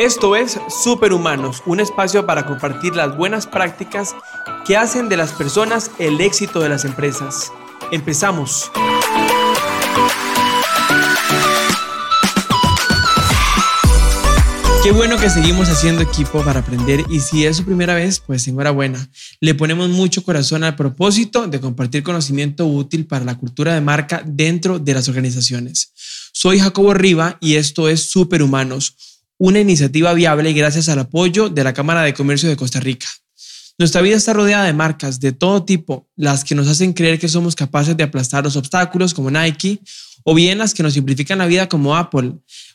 Esto es Superhumanos, un espacio para compartir las buenas prácticas que hacen de las personas el éxito de las empresas. Empezamos. Qué bueno que seguimos haciendo equipo para aprender y si es su primera vez, pues enhorabuena. Le ponemos mucho corazón al propósito de compartir conocimiento útil para la cultura de marca dentro de las organizaciones. Soy Jacobo Riva y esto es Superhumanos, una iniciativa viable gracias al apoyo de la Cámara de Comercio de Costa Rica. Nuestra vida está rodeada de marcas de todo tipo, las que nos hacen creer que somos capaces de aplastar los obstáculos como Nike, o bien las que nos simplifican la vida como Apple,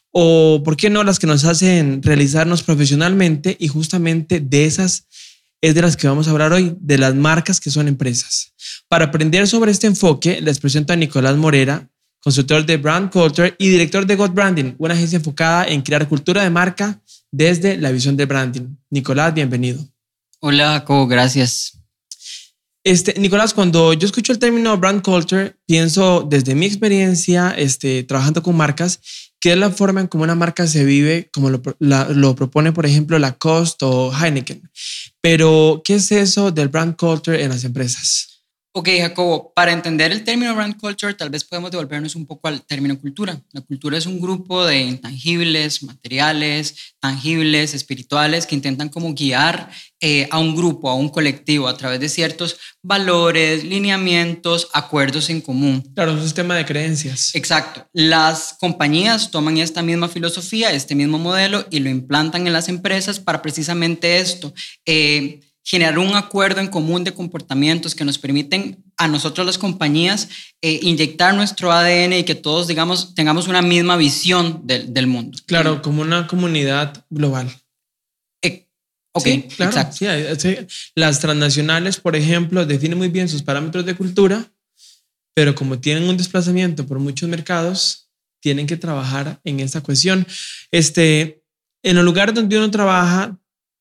o por qué no las que nos hacen realizarnos profesionalmente y justamente de esas es de las que vamos a hablar hoy, de las marcas que son empresas. Para aprender sobre este enfoque, les presento a Nicolás Morera, consultor de Brand Culture y director de God Branding, una agencia enfocada en crear cultura de marca desde la visión de branding. Nicolás, bienvenido. Hola, Jacobo, gracias. Este, Nicolás, cuando yo escucho el término brand culture, pienso desde mi experiencia este, trabajando con marcas ¿Qué es la forma en cómo una marca se vive, como lo, lo propone, por ejemplo, Lacoste o Heineken. Pero, ¿qué es eso del brand culture en las empresas? Ok, Jacobo, para entender el término brand culture, tal vez podemos devolvernos un poco al término cultura. La cultura es un grupo de intangibles, materiales, tangibles, espirituales, que intentan como guiar eh, a un grupo, a un colectivo, a través de ciertos valores, lineamientos, acuerdos en común. Claro, un sistema de creencias. Exacto. Las compañías toman esta misma filosofía, este mismo modelo, y lo implantan en las empresas para precisamente esto. Eh, generar un acuerdo en común de comportamientos que nos permiten a nosotros las compañías eh, inyectar nuestro ADN y que todos, digamos, tengamos una misma visión del, del mundo. Claro, como una comunidad global. Eh, ok, exacto. las transnacionales, por ejemplo, definen muy bien sus parámetros de cultura, pero como tienen un desplazamiento por muchos mercados, tienen que trabajar en esa cuestión. Este, en el lugar donde uno trabaja,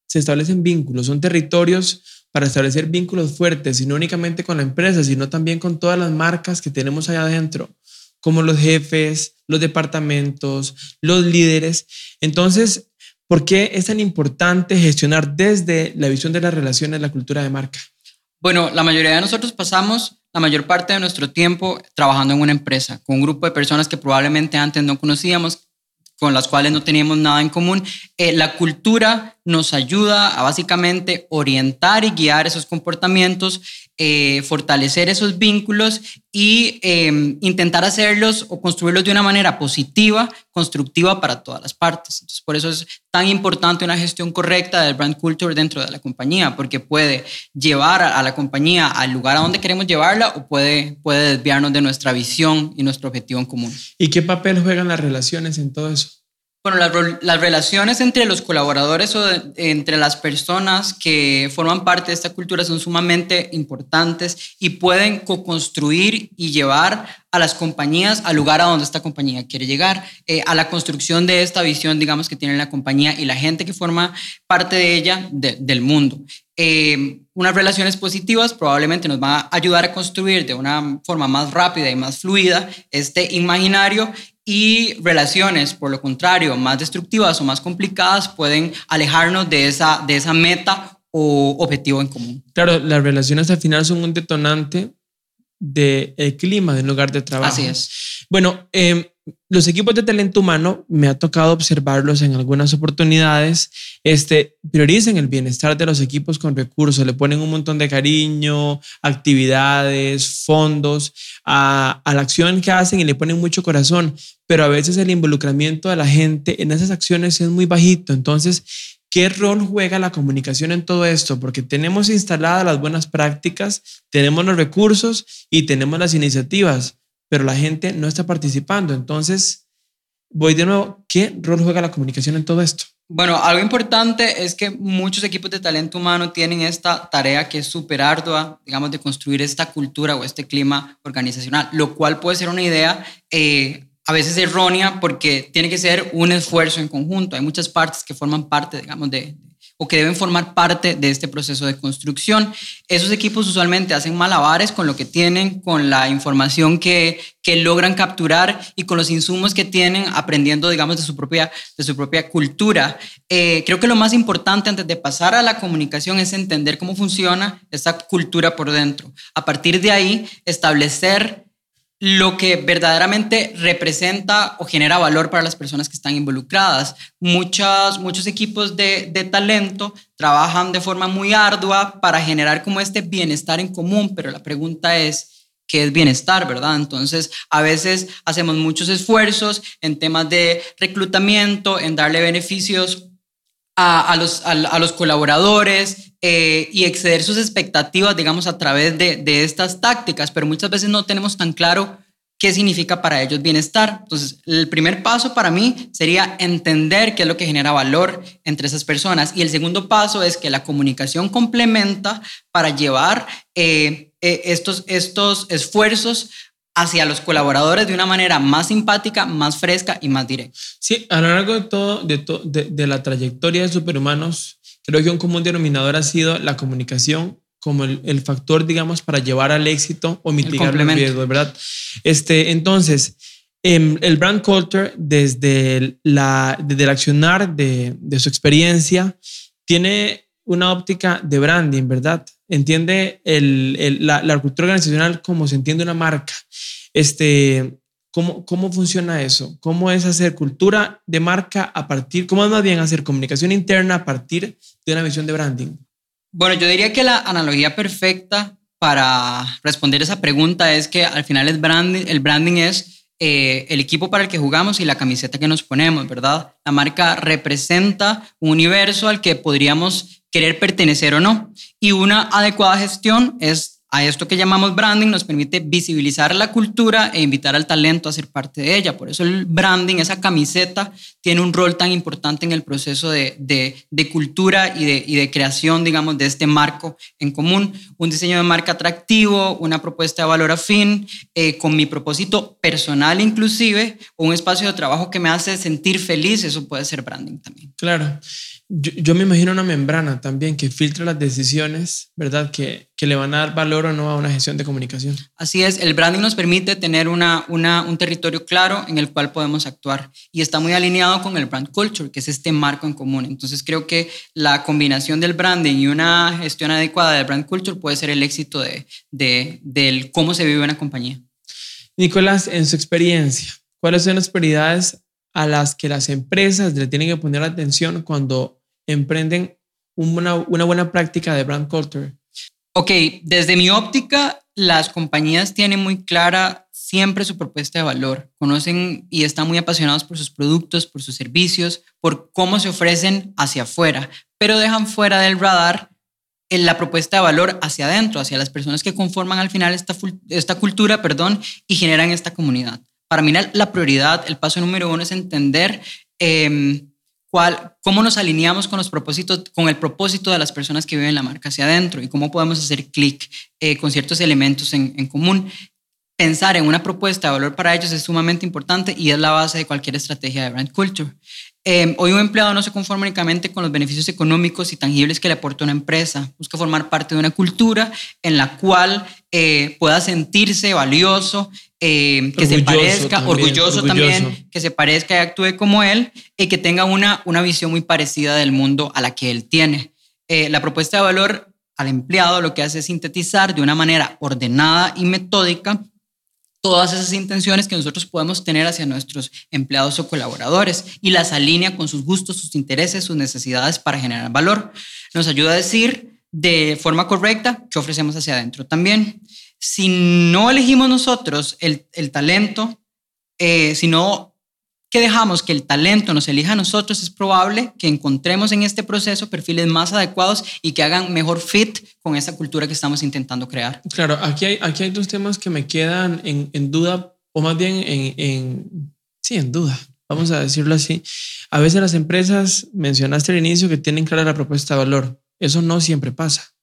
se establecen vínculos, son territorios para establecer vínculos fuertes, y no únicamente con la empresa, sino también con todas las marcas que tenemos allá adentro, como los jefes, los departamentos, los líderes. Entonces, ¿por qué es tan importante gestionar desde la visión de las relaciones la cultura de marca? Bueno, la mayoría de nosotros pasamos la mayor parte de nuestro tiempo trabajando en una empresa, con un grupo de personas que probablemente antes no conocíamos, con las cuales no teníamos nada en común. Eh, la cultura nos ayuda a básicamente orientar y guiar esos comportamientos, eh, fortalecer esos vínculos y em, intentar hacerlos o construirlos de una manera positiva, constructiva para todas las partes. Entonces, por eso es tan importante una gestión correcta del brand culture dentro de la compañía, porque puede llevar a, la compañía al lugar a donde queremos llevarla o puede, puede desviarnos de nuestra visión y nuestro objetivo en común. ¿Y qué papel juegan las relaciones en todo eso? Bueno, las, relaciones entre los colaboradores o entre las personas que forman parte de esta cultura son sumamente importantes y pueden co-construir y llevar a las compañías al lugar a donde esta compañía quiere llegar, eh, a la construcción de esta visión, digamos, que tiene la compañía y la gente que forma parte de ella del mundo. Eh, unas relaciones positivas probablemente nos van a ayudar a construir de una forma más rápida y más fluida este imaginario y relaciones, por lo contrario, más destructivas o más complicadas pueden alejarnos de esa, de esa meta o objetivo en común. Claro, las relaciones al final son un detonante del clima del lugar de trabajo. Así es. Bueno, eh, los equipos de talento humano, me ha tocado observarlos en algunas oportunidades, este, priorizan el bienestar de los equipos con recursos, le ponen un montón de cariño, actividades, fondos a, a la acción que hacen y le ponen mucho corazón, pero a veces el involucramiento de la gente en esas acciones es muy bajito. Entonces, ¿Qué rol juega la comunicación en todo esto? Porque tenemos instaladas las buenas prácticas, tenemos los recursos y tenemos las iniciativas, pero la gente no está participando. Entonces, voy de nuevo, ¿qué rol juega la comunicación en todo esto? Bueno, algo importante es que muchos equipos de talento humano tienen esta tarea que es súper ardua, digamos, de construir esta cultura o este clima organizacional, lo cual puede ser una idea eh, a veces errónea porque tiene que ser un esfuerzo en conjunto. Hay muchas partes que forman parte, digamos, de, o que deben formar parte de este proceso de construcción. Esos equipos usualmente hacen malabares con lo que tienen, con la información que, que logran capturar y con los insumos que tienen aprendiendo, digamos, de su propia, de su propia cultura. Eh, creo que lo más importante antes de pasar a la comunicación es entender cómo funciona esa cultura por dentro. A partir de ahí, establecer lo que verdaderamente representa o genera valor para las personas que están involucradas. Muchos, muchos equipos de, de, talento trabajan de forma muy ardua para generar como este bienestar en común, pero la pregunta es, ¿qué es bienestar, verdad? Entonces, a veces hacemos muchos esfuerzos en temas de reclutamiento, en darle beneficios a, los, a, los, colaboradores eh, y exceder sus expectativas, digamos, a través de, de, estas tácticas, pero muchas veces no tenemos tan claro qué significa para ellos bienestar. Entonces, el primer paso para mí sería entender qué es lo que genera valor entre esas personas. Y el segundo paso es que la comunicación complementa para llevar eh, eh, estos, estos esfuerzos hacia los colaboradores de una manera más simpática, más fresca y más directa. Sí, a lo largo de todo, de, de, la trayectoria de Superhumanos, creo que un común denominador ha sido la comunicación como el, factor, digamos, para llevar al éxito o mitigar los riesgos, ¿verdad? Este, entonces, em, el brand culture, desde, la, desde el accionar de, de su experiencia, tiene una óptica de branding, ¿verdad? Entiende el, la, la, cultura organizacional como se entiende una marca. Este, ¿cómo, ¿Cómo funciona eso? ¿Cómo es hacer cultura de marca a partir, cómo es más bien hacer comunicación interna a partir de una visión de branding? Bueno, yo diría que la analogía perfecta para responder esa pregunta es que al final el branding, el branding es eh, el equipo para el que jugamos y la camiseta que nos ponemos, ¿verdad? La marca representa un universo al que podríamos querer pertenecer o no. Y una adecuada gestión es a esto que llamamos branding nos permite visibilizar la cultura e invitar al talento a ser parte de ella. Por eso el branding, esa camiseta, tiene un rol tan importante en el proceso de, de, cultura y de, y de, creación, digamos, de este marco en común. Un diseño de marca atractivo, una propuesta de valor afín, eh, con mi propósito personal inclusive, un espacio de trabajo que me hace sentir feliz, eso puede ser branding también. Claro. Yo, me imagino una membrana también que filtra las decisiones, ¿verdad? Que, que, le van a dar valor o no a una gestión de comunicación. Así es, el branding nos permite tener una, una, un territorio claro en el cual podemos actuar y está muy alineado con el brand culture, que es este marco en común. Entonces creo que la combinación del branding y una gestión adecuada del brand culture puede ser el éxito de, de, del cómo se vive una compañía. Nicolás, en su experiencia, ¿cuáles son las prioridades a las que las empresas le tienen que poner atención cuando emprenden una, una buena práctica de brand culture? Ok, desde mi óptica, las compañías tienen muy clara siempre su propuesta de valor, conocen y están muy apasionados por sus productos, por sus servicios, por cómo se ofrecen hacia afuera, pero dejan fuera del radar la propuesta de valor hacia adentro, hacia las personas que conforman al final esta, esta cultura, perdón, y generan esta comunidad para mí la prioridad, el paso número uno es entender em, cuál, cómo nos alineamos con, los propósitos, con el propósito de las personas que viven la marca hacia adentro y cómo podemos hacer clic eh, con ciertos elementos en, en común. Pensar en una propuesta de valor para ellos es sumamente importante y es la base de cualquier estrategia de brand culture. Em, hoy un empleado no se conforma únicamente con los beneficios económicos y tangibles que le aporta una empresa. Busca formar parte de una cultura en la cual eh, pueda sentirse valioso, eh, que se parezca, orgulloso, también, que se parezca y actúe como él y que tenga una, una visión muy parecida del mundo a la que él tiene. Eh, la propuesta de valor al empleado lo que hace es sintetizar de una manera ordenada y metódica todas esas intenciones que nosotros podemos tener hacia nuestros empleados o colaboradores y las alinea con sus gustos, sus intereses, sus necesidades para generar valor. Nos ayuda a decir de forma correcta qué ofrecemos hacia adentro también. Si no elegimos nosotros el, el talento, eh, si no que dejamos que el talento nos elija a nosotros, es probable que encontremos en este proceso perfiles más adecuados y que hagan mejor fit con esa cultura que estamos intentando crear. Claro, aquí hay, aquí hay dos temas que me quedan en, en duda, o más bien en, en, sí, en duda, vamos a decirlo así. A veces las empresas, mencionaste al inicio, que tienen clara la propuesta de valor. Eso no siempre pasa.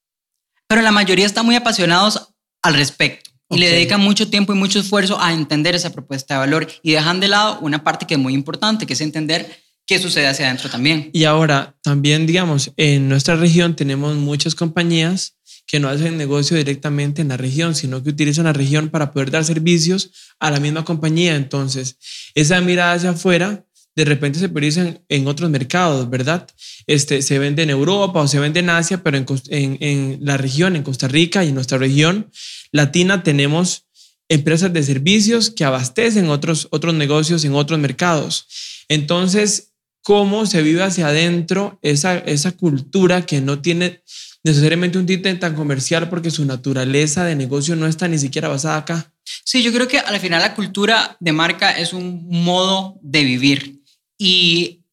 Pero la mayoría están muy apasionados al respecto y le dedican mucho tiempo y mucho esfuerzo a entender esa propuesta de valor y dejan de lado una parte que es muy importante, que es entender qué sucede hacia adentro también. Y ahora, también, digamos, en nuestra región tenemos muchas compañías que no hacen negocio directamente en la región, sino que utilizan la región para poder dar servicios a la misma compañía. Entonces, esa mirada hacia afuera de repente se prioriza en, otros mercados, ¿verdad? Este, se vende en Europa o se vende en Asia, pero en, en, la región, en Costa Rica y en nuestra región latina tenemos empresas de servicios que abastecen otros, otros negocios en otros mercados. Entonces, ¿cómo se vive hacia adentro esa, esa cultura que no tiene necesariamente un título tan comercial porque su naturaleza de negocio no está ni siquiera basada acá? Sí, yo creo que al final la cultura de marca es un modo de vivir y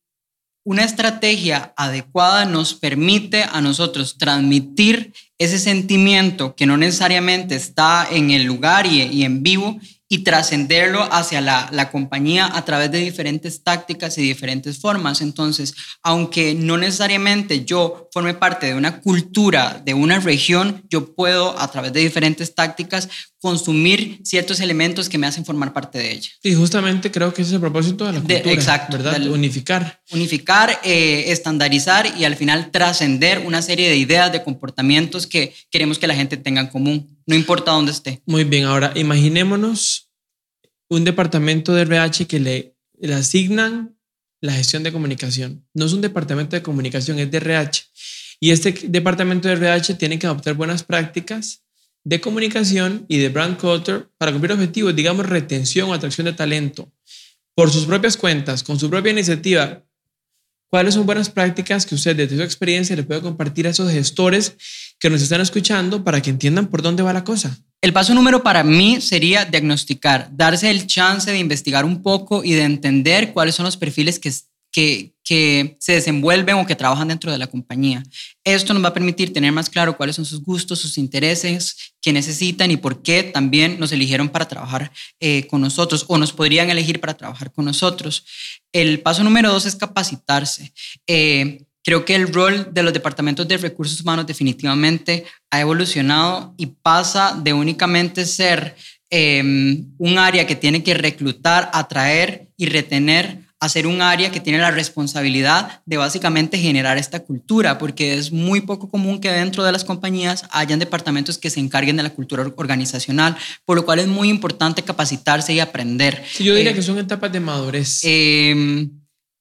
una estrategia adecuada nos permite a nosotros transmitir ese sentimiento que no necesariamente está en el lugar y, en vivo y trascenderlo hacia la, la, compañía a través de diferentes tácticas y diferentes formas. Entonces, aunque no necesariamente yo forme parte de una cultura, de una región, yo puedo a través de diferentes tácticas consumir ciertos elementos que me hacen formar parte de ella. Y justamente creo que ese es el propósito de la cultura, exacto, ¿verdad? unificar. Unificar, eh, estandarizar y al final trascender una serie de ideas, de comportamientos que queremos que la gente tenga en común no importa dónde esté. Muy bien, ahora imaginémonos un departamento de RH que le, le asignan la gestión de comunicación. No es un departamento de comunicación, es de RH. Y este departamento de RH tiene que adoptar buenas prácticas de comunicación y de brand culture para cumplir objetivos, digamos, retención o atracción de talento por sus propias cuentas, con su propia iniciativa. ¿Cuáles son buenas prácticas que usted desde su experiencia le puede compartir a esos gestores que nos están escuchando para que entiendan por dónde va la cosa. El paso número para mí sería diagnosticar, darse el chance de investigar un poco y de entender cuáles son los perfiles que, que, se desenvuelven o que trabajan dentro de la compañía. Esto nos va a permitir tener más claro cuáles son sus gustos, sus intereses, qué necesitan y por qué también nos eligieron para trabajar eh, con nosotros o nos podrían elegir para trabajar con nosotros. El paso número dos es capacitarse. Eh, Creo que el rol de los departamentos de recursos humanos definitivamente ha evolucionado y pasa de únicamente ser em, un área que tiene que reclutar, atraer y retener a ser un área que tiene la responsabilidad de básicamente generar esta cultura, porque es muy poco común que dentro de las compañías hayan departamentos que se encarguen de la cultura organizacional, por lo cual es muy importante capacitarse y aprender. yo diría eh, que son etapas de madurez. Eh,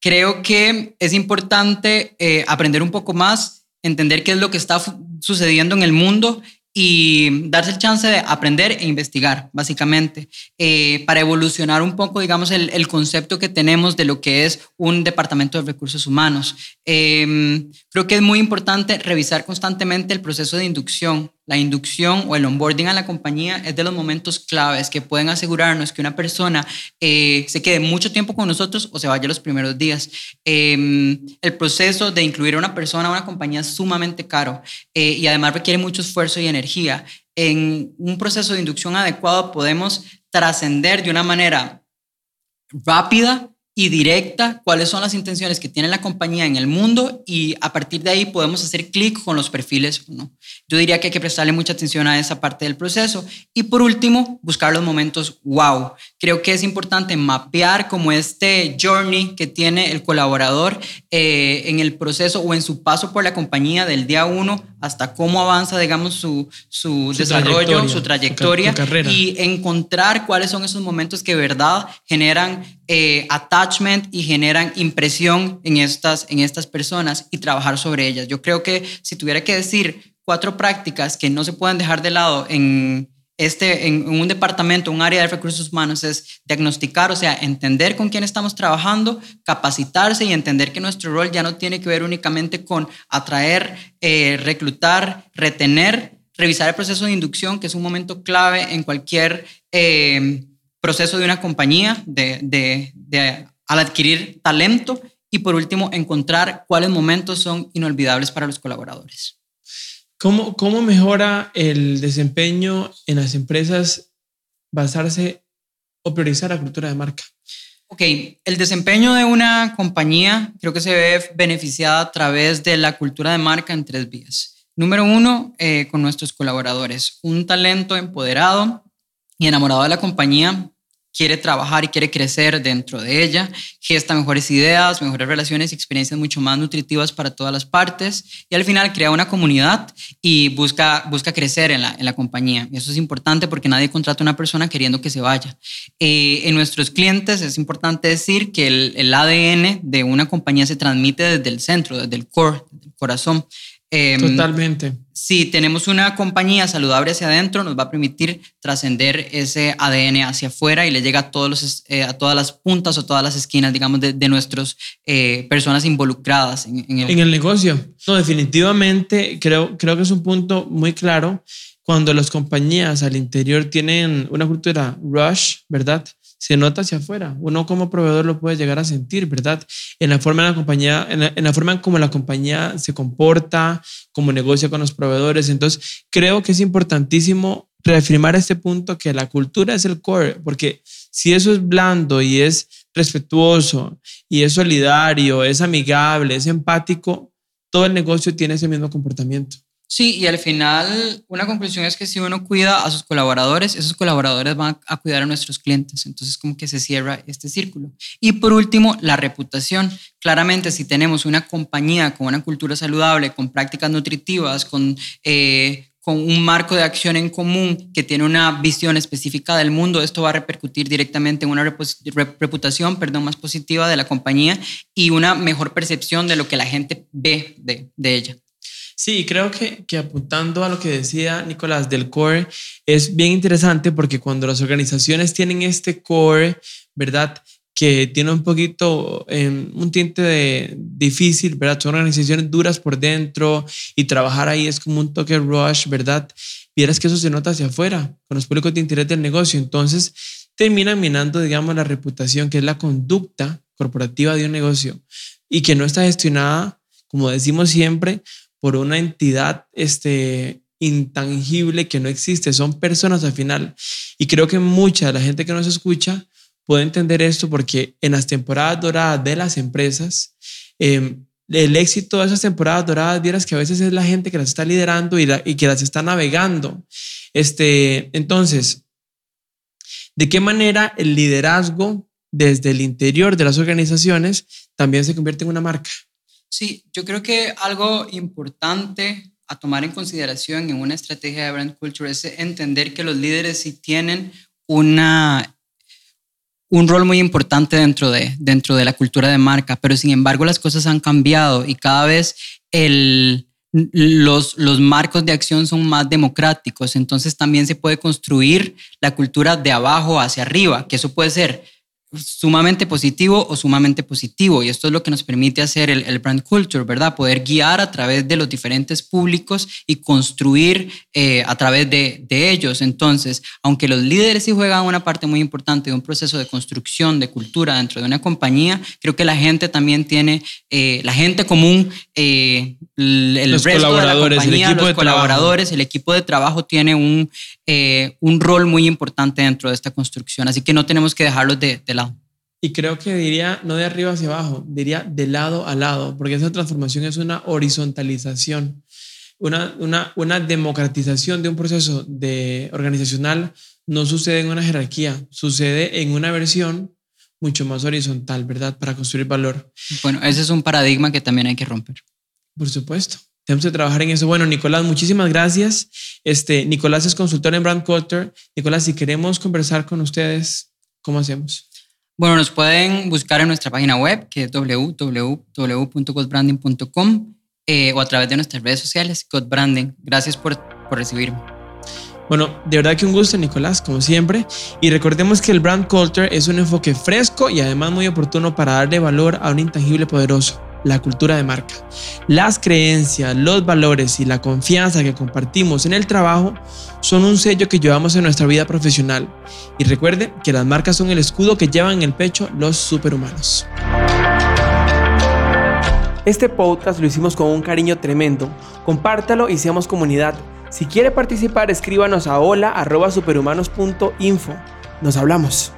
creo que es importante eh, aprender un poco más, entender qué es lo que está sucediendo en el mundo y darse el chance de aprender e investigar, básicamente, eh, para evolucionar un poco, digamos, el, concepto que tenemos de lo que es un departamento de recursos humanos. Em, creo que es muy importante revisar constantemente el proceso de inducción. La inducción o el onboarding a la compañía es de los momentos claves que pueden asegurarnos que una persona eh, se quede mucho tiempo con nosotros o se vaya los primeros días. Em, el proceso de incluir a una persona a una compañía es sumamente caro eh, y además requiere mucho esfuerzo y energía. En un proceso de inducción adecuado podemos trascender de una manera rápida y directa cuáles son las intenciones que tiene la compañía en el mundo y a partir de ahí podemos hacer clic con los perfiles no. Yo diría que hay que prestarle mucha atención a esa parte del proceso y por último, buscar los momentos wow. Creo que es importante mapear como este journey que tiene el colaborador eh, en el proceso o en su paso por la compañía del día uno hasta cómo avanza, digamos, su, su, desarrollo, su trayectoria y encontrar cuáles son esos momentos que de verdad generan eh, attachment y generan impresión en estas, en estas personas y trabajar sobre ellas. Yo creo que si tuviera que decir cuatro prácticas que no se pueden dejar de lado en, este, en un departamento, un área de recursos humanos, es diagnosticar, o sea, entender con quién estamos trabajando, capacitarse y entender que nuestro rol ya no tiene que ver únicamente con atraer, eh, reclutar, retener, revisar el proceso de inducción, que es un momento clave en cualquier eh, proceso de una compañía, de, de, al adquirir talento, y por último, encontrar cuáles momentos son inolvidables para los colaboradores. ¿Cómo, ¿Cómo mejora el desempeño en las empresas basarse o priorizar la cultura de marca? Ok, el desempeño de una compañía creo que se ve beneficiada a través de la cultura de marca en tres vías. Número uno, eh, con nuestros colaboradores. Un talento empoderado y enamorado de la compañía quiere trabajar y quiere crecer dentro de ella, gesta mejores ideas, mejores relaciones y experiencias mucho más nutritivas para todas las partes y al final crea una comunidad y busca, busca crecer en la, en la compañía. Eso es importante porque nadie contrata a una persona queriendo que se vaya. Eh, en nuestros clientes es importante decir que el, el ADN de una compañía se transmite desde el centro, desde el core, el corazón. Em, Totalmente. Si tenemos una compañía saludable hacia adentro, nos va a permitir trascender ese ADN hacia afuera y le llega a, todos los, eh, a todas las puntas o todas las esquinas, digamos, de, de nuestras eh, personas involucradas en, el... en, el... negocio. No, definitivamente creo, creo que es un punto muy claro cuando las compañías al interior tienen una cultura rush, ¿verdad? Se nota hacia afuera. Uno como proveedor lo puede llegar a sentir, ¿verdad? En la forma en la compañía, en la, forma en como la compañía se comporta, como negocia con los proveedores. Entonces, creo que es importantísimo reafirmar este punto que la cultura es el core, porque si eso es blando y es respetuoso y es solidario, es amigable, es empático, todo el negocio tiene ese mismo comportamiento. Sí, y al final una conclusión es que si uno cuida a sus colaboradores, esos colaboradores van a cuidar a nuestros clientes. Entonces como que se cierra este círculo. Y por último, la reputación. Claramente si tenemos una compañía con una cultura saludable, con prácticas nutritivas, con... Eh, con un marco de acción en común que tiene una visión específica del mundo, esto va a repercutir directamente en una reputación perdón, más positiva de la compañía y una mejor percepción de lo que la gente ve de, de ella. Sí, creo que, que, apuntando a lo que decía Nicolás del core, es bien interesante porque cuando las organizaciones tienen este core, ¿verdad? Que tiene un poquito, eh, un tinte de difícil, ¿verdad? Son organizaciones duras por dentro y trabajar ahí es como un toque rush, ¿verdad? Vieras que eso se nota hacia afuera, con los públicos de interés del negocio. Entonces, termina minando, digamos, la reputación, que es la conducta corporativa de un negocio y que no está gestionada, como decimos siempre, por una entidad este, intangible que no existe, son personas al final. Y creo que mucha de la gente que nos escucha puede entender esto porque en las temporadas doradas de las empresas, em, el éxito de esas temporadas doradas, vieras que a veces es la gente que las está liderando y, y que las está navegando. Este, entonces, ¿de qué manera el liderazgo desde el interior de las organizaciones también se convierte en una marca? Sí, yo creo que algo importante a tomar en consideración en una estrategia de brand culture es entender que los líderes sí tienen una, un rol muy importante dentro de, dentro de la cultura de marca, pero sin embargo las cosas han cambiado y cada vez el, los, los marcos de acción son más democráticos, entonces también se puede construir la cultura de abajo hacia arriba, que eso puede ser sumamente positivo o sumamente positivo. Y esto es lo que nos permite hacer el, brand culture, ¿verdad? Poder guiar a través de los diferentes públicos y construir eh, a través de, de, ellos. Entonces, aunque los líderes sí juegan una parte muy importante de un proceso de construcción de cultura dentro de una compañía, creo que la gente también tiene, eh, la gente común, eh, el los resto colaboradores, de la compañía, los colaboradores, el equipo de trabajo tiene un, un rol muy importante dentro de esta construcción. Así que no tenemos que dejarlos de, de lado. Y creo que diría no de arriba hacia abajo, diría de lado a lado, porque esa transformación es una horizontalización, una, una, una democratización de un proceso de organizacional no sucede en una jerarquía, sucede en una versión mucho más horizontal, ¿verdad? Para construir valor. Bueno, ese es un paradigma que también hay que romper. Por supuesto. Tenemos que trabajar en eso. Bueno, Nicolás, muchísimas gracias. Este, Nicolás es consultor en Brand Culture. Nicolás, si queremos conversar con ustedes, ¿cómo hacemos? Bueno, nos pueden buscar en nuestra página web, que es www.godbranding.com eh, o a través de nuestras redes sociales, Godbranding. Gracias por, por recibirme. Bueno, de verdad que un gusto, Nicolás, como siempre. Y recordemos que el brand culture es un enfoque fresco y además muy oportuno para darle valor a un intangible poderoso la cultura de marca. Las creencias, los valores y la confianza que compartimos en el trabajo son un sello que llevamos en nuestra vida profesional. Y recuerde que las marcas son el escudo que llevan en el pecho los superhumanos. Este podcast lo hicimos con un cariño tremendo. Compártalo y seamos comunidad. Si quiere participar, escríbanos a hola.superhumanos.info. Nos hablamos.